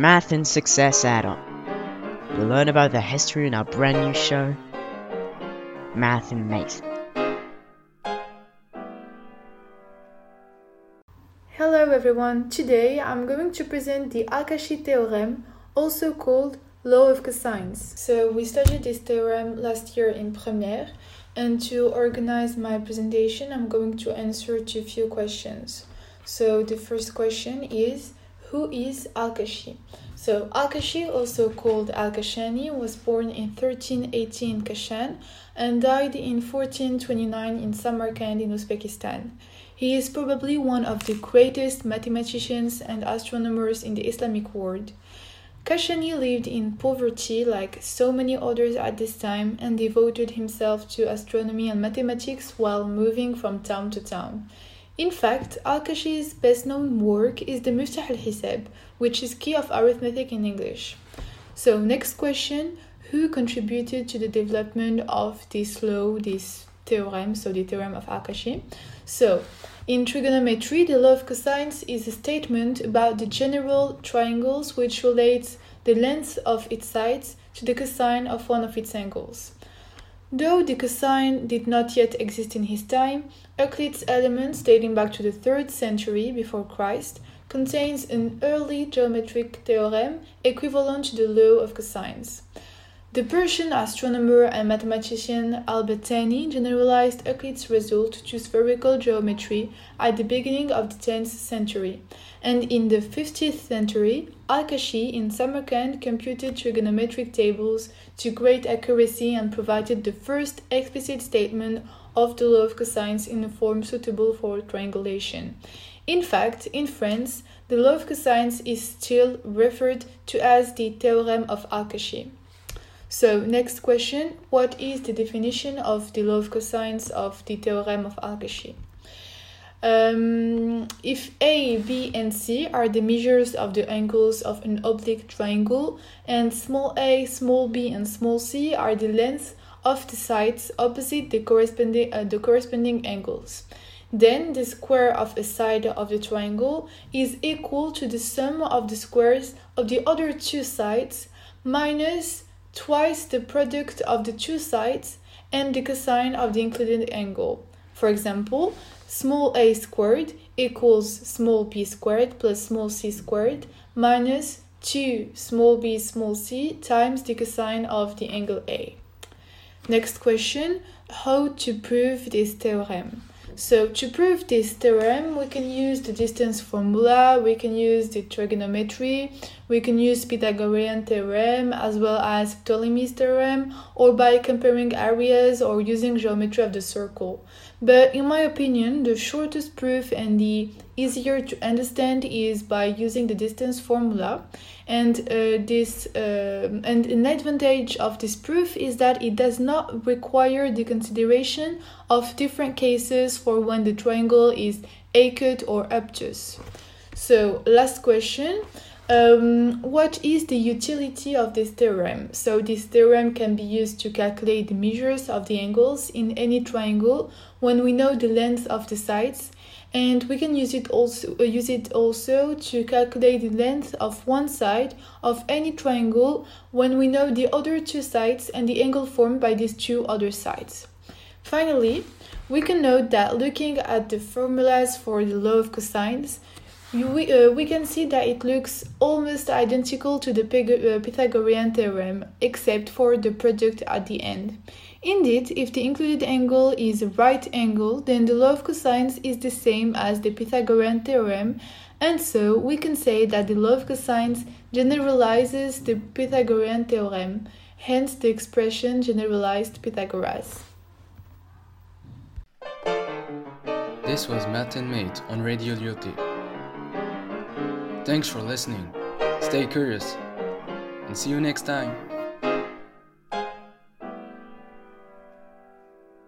Math and Success add-on. You'll learn about the history in our brand new show, Math and Math. Hello everyone, today I'm going to present the Al-Kashi theorem, also called law of cosines. So we studied this theorem last year in première, and to organize my presentation I'm going to answer to a few questions. So the first question is, who is Al-Kashi? So Al-Kashi, also called Al-Kashani, was born in 1318 in Kashan and died in 1429 in Samarkand in Uzbekistan. He is probably one of the greatest mathematicians and astronomers in the Islamic world. Kashani lived in poverty like so many others at this time and devoted himself to astronomy and mathematics while moving from town to town. In fact, Al-Kashi's best known work is the Miftah al-Hisab, which is key of arithmetic in English. So, next question, who contributed to the development of this law, this theorem, so the theorem of Al-Kashi? So, in trigonometry, the law of cosines is a statement about the general triangles which relates the length of its sides to the cosine of one of its angles. Though the cosine did not yet exist in his time, Euclid's Elements, dating back to the 3rd century before Christ, contains an early geometric theorem equivalent to the law of cosines. The Persian astronomer and mathematician Al-Battani generalized Euclid's result to spherical geometry at the beginning of the 10th century, and in the 15th century, Al-Kashi in Samarkand computed trigonometric tables to great accuracy and provided the first explicit statement of the law of cosines in a form suitable for triangulation. In fact, in France, the law of cosines is still referred to as the theorem of Al-Kashi. So, next question What is the definition of the law of cosines of the theorem of Al-Kashi? Um, if A, B, and C are the measures of the angles of an oblique triangle, and small a, small b, and small c are the lengths of the sides opposite the corresponding, uh, the corresponding angles, then the square of a side of the triangle is equal to the sum of the squares of the other two sides minus twice the product of the two sides and the cosine of the included angle. For example, small a squared equals small b squared plus small c squared minus 2 small b small c times the cosine of the angle A. Next question, how to prove this theorem? So to prove this theorem, we can use the distance formula, we can use the trigonometry, we can use Pythagorean theorem as well as Ptolemy's theorem, or by comparing areas or using geometry of the circle. But in my opinion, the shortest proof and the easier to understand is by using the distance formula. And uh, this uh, and an advantage of this proof is that it does not require the consideration of different cases for when the triangle is acute or obtuse. So last question. Um, what is the utility of this theorem? So this theorem can be used to calculate the measures of the angles in any triangle when we know the length of the sides, and we can use it also uh, use it also to calculate the length of one side of any triangle when we know the other two sides and the angle formed by these two other sides. Finally, we can note that looking at the formulas for the law of cosines, we, uh, we can see that it looks almost identical to the uh, Pythagorean theorem, except for the product at the end. Indeed, if the included angle is a right angle, then the law of cosines is the same as the Pythagorean theorem, and so we can say that the law of cosines generalizes the Pythagorean theorem, hence the expression generalized Pythagoras. This was Math and Mate on Radio Lyautey. Thanks for listening. Stay curious and see you next time.